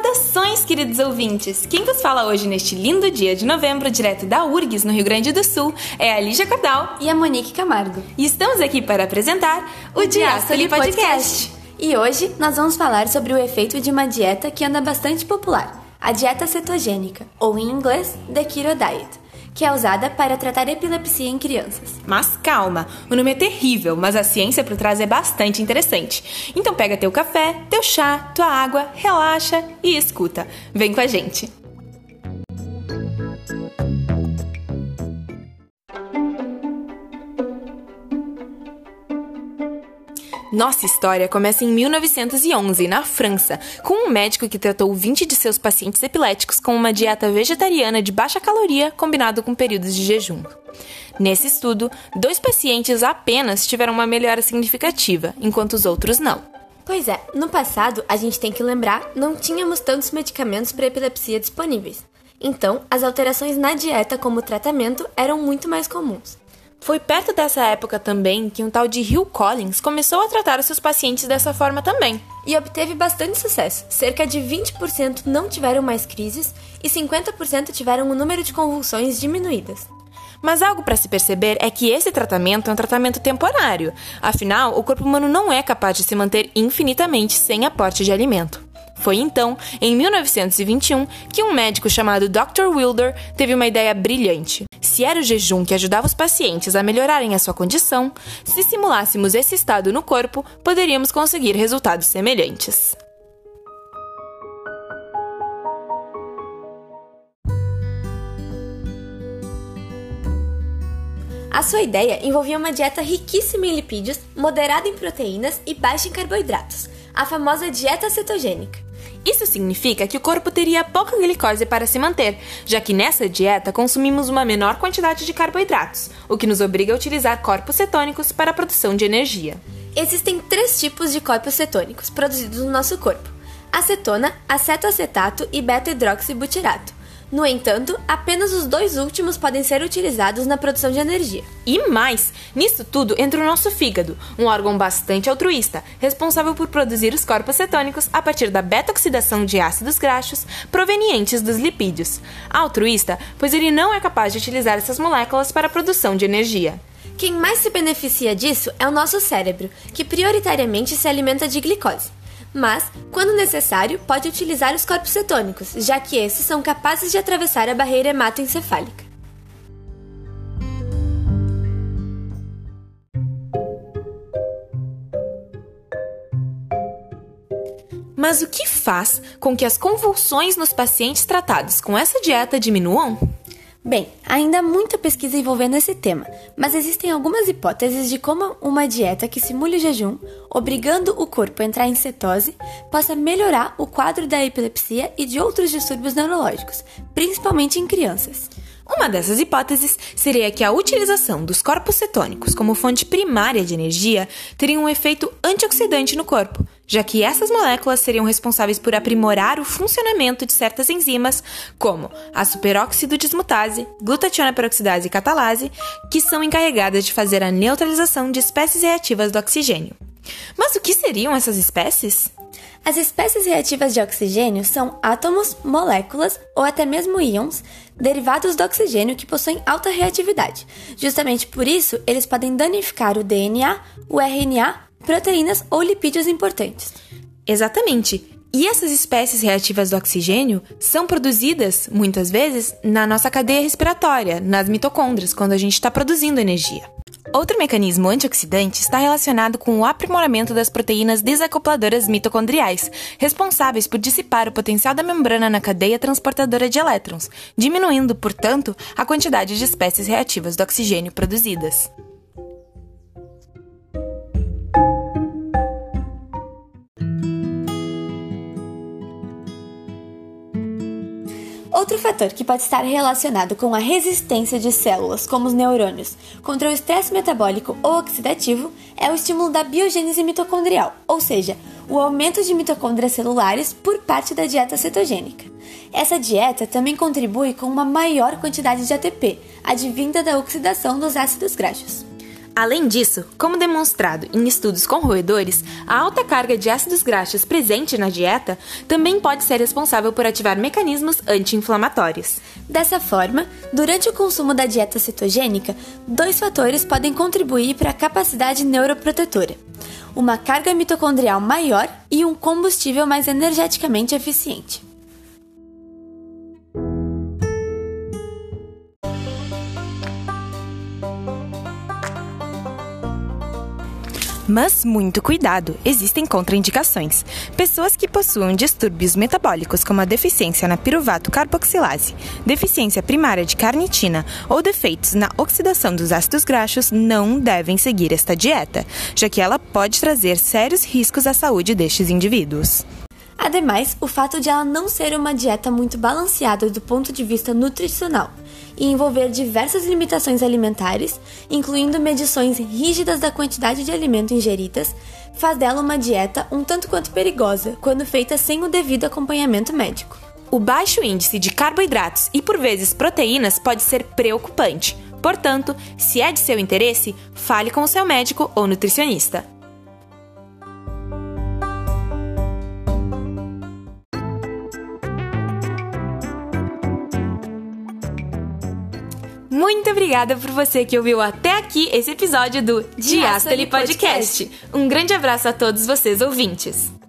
Saudações, queridos ouvintes! Quem vos fala hoje neste lindo dia de novembro, direto da URGS, no Rio Grande do Sul, é a Lígia Cordal e a Monique Camargo. E estamos aqui para apresentar o, Diástole Podcast. Podcast. E hoje nós vamos falar sobre o efeito de uma dieta que anda bastante popular, a dieta cetogênica, ou em inglês, The Keto Diet que é usada para tratar epilepsia em crianças. Mas calma, o nome é terrível, mas a ciência por trás é bastante interessante. Então pega teu café, teu chá, tua água, relaxa e escuta. Vem com a gente. Nossa história começa em 1911, na França, com um médico que tratou 20 de seus pacientes epiléticos com uma dieta vegetariana de baixa caloria combinado com períodos de jejum. Nesse estudo, dois pacientes apenas tiveram uma melhora significativa, enquanto os outros não. Pois é, no passado, a gente tem que lembrar, não tínhamos tantos medicamentos para epilepsia disponíveis. Então, as alterações na dieta como tratamento eram muito mais comuns. Foi perto dessa época também que um tal de Hill Collins começou a tratar os seus pacientes dessa forma também. E obteve bastante sucesso. Cerca de 20% não tiveram mais crises e 50% tiveram o número de convulsões diminuídas. Mas algo para se perceber é que esse tratamento é um tratamento temporário. Afinal, o corpo humano não é capaz de se manter infinitamente sem aporte de alimento. Foi então, em 1921, que um médico chamado Dr. Wilder teve uma ideia brilhante. Se era o jejum que ajudava os pacientes a melhorarem a sua condição, se simulássemos esse estado no corpo, poderíamos conseguir resultados semelhantes. A sua ideia envolvia uma dieta riquíssima em lipídios, moderada em proteínas e baixa em carboidratos, a famosa dieta cetogênica. Isso significa que o corpo teria pouca glicose para se manter, já que nessa dieta consumimos uma menor quantidade de carboidratos, o que nos obriga a utilizar corpos cetônicos para a produção de energia. Existem três tipos de corpos cetônicos produzidos no nosso corpo: acetona, acetoacetato e beta-hidroxibutirato. No entanto, apenas os dois últimos podem ser utilizados na produção de energia. E mais, nisso tudo entra o nosso fígado, um órgão bastante altruísta, responsável por produzir os corpos cetônicos a partir da beta-oxidação de ácidos graxos provenientes dos lipídios. Altruísta, pois ele não é capaz de utilizar essas moléculas para a produção de energia. Quem mais se beneficia disso é o nosso cérebro, que prioritariamente se alimenta de glicose mas, quando necessário, pode utilizar os corpos cetônicos, já que esses são capazes de atravessar a barreira hematoencefálica. Mas o que faz com que as convulsões nos pacientes tratados com essa dieta diminuam? Bem, ainda há muita pesquisa envolvendo esse tema, mas existem algumas hipóteses de como uma dieta que simule o jejum, obrigando o corpo a entrar em cetose, possa melhorar o quadro da epilepsia e de outros distúrbios neurológicos, principalmente em crianças. Uma dessas hipóteses seria que a utilização dos corpos cetônicos como fonte primária de energia teria um efeito antioxidante no corpo, já que essas moléculas seriam responsáveis por aprimorar o funcionamento de certas enzimas, como a superóxido dismutase, glutationa peroxidase e catalase, que são encarregadas de fazer a neutralização de espécies reativas do oxigênio. Mas o que seriam essas espécies? As espécies reativas de oxigênio são átomos, moléculas ou até mesmo íons derivados do oxigênio que possuem alta reatividade. Justamente por isso, eles podem danificar o DNA, o RNA, proteínas ou lipídios importantes. Exatamente. E essas espécies reativas do oxigênio são produzidas, muitas vezes, na nossa cadeia respiratória, nas mitocôndrias, quando a gente está produzindo energia. Outro mecanismo antioxidante está relacionado com o aprimoramento das proteínas desacopladoras mitocondriais, responsáveis por dissipar o potencial da membrana na cadeia transportadora de elétrons, diminuindo, portanto, a quantidade de espécies reativas do oxigênio produzidas. Outro fator que pode estar relacionado com a resistência de células, como os neurônios, contra o estresse metabólico ou oxidativo é o estímulo da biogênese mitocondrial, ou seja, o aumento de mitocôndrias celulares por parte da dieta cetogênica. Essa dieta também contribui com uma maior quantidade de ATP, advinda da oxidação dos ácidos graxos. Além disso, como demonstrado em estudos com roedores, a alta carga de ácidos graxos presente na dieta também pode ser responsável por ativar mecanismos anti-inflamatórios. Dessa forma, durante o consumo da dieta cetogênica, dois fatores podem contribuir para a capacidade neuroprotetora: uma carga mitocondrial maior e um combustível mais energeticamente eficiente. Mas muito cuidado, existem contraindicações. Pessoas que possuam distúrbios metabólicos como a deficiência na piruvato carboxilase, deficiência primária de carnitina ou defeitos na oxidação dos ácidos graxos não devem seguir esta dieta, já que ela pode trazer sérios riscos à saúde destes indivíduos. Ademais, o fato de ela não ser uma dieta muito balanceada do ponto de vista nutricional e envolver diversas limitações alimentares, incluindo medições rígidas da quantidade de alimento ingeridas, faz dela uma dieta um tanto quanto perigosa quando feita sem o devido acompanhamento médico. O baixo índice de carboidratos e por vezes proteínas pode ser preocupante. Portanto, se é de seu interesse, fale com o seu médico ou nutricionista. Muito obrigada por você que ouviu até aqui esse episódio do Diastole Podcast. Um grande abraço a todos vocês ouvintes.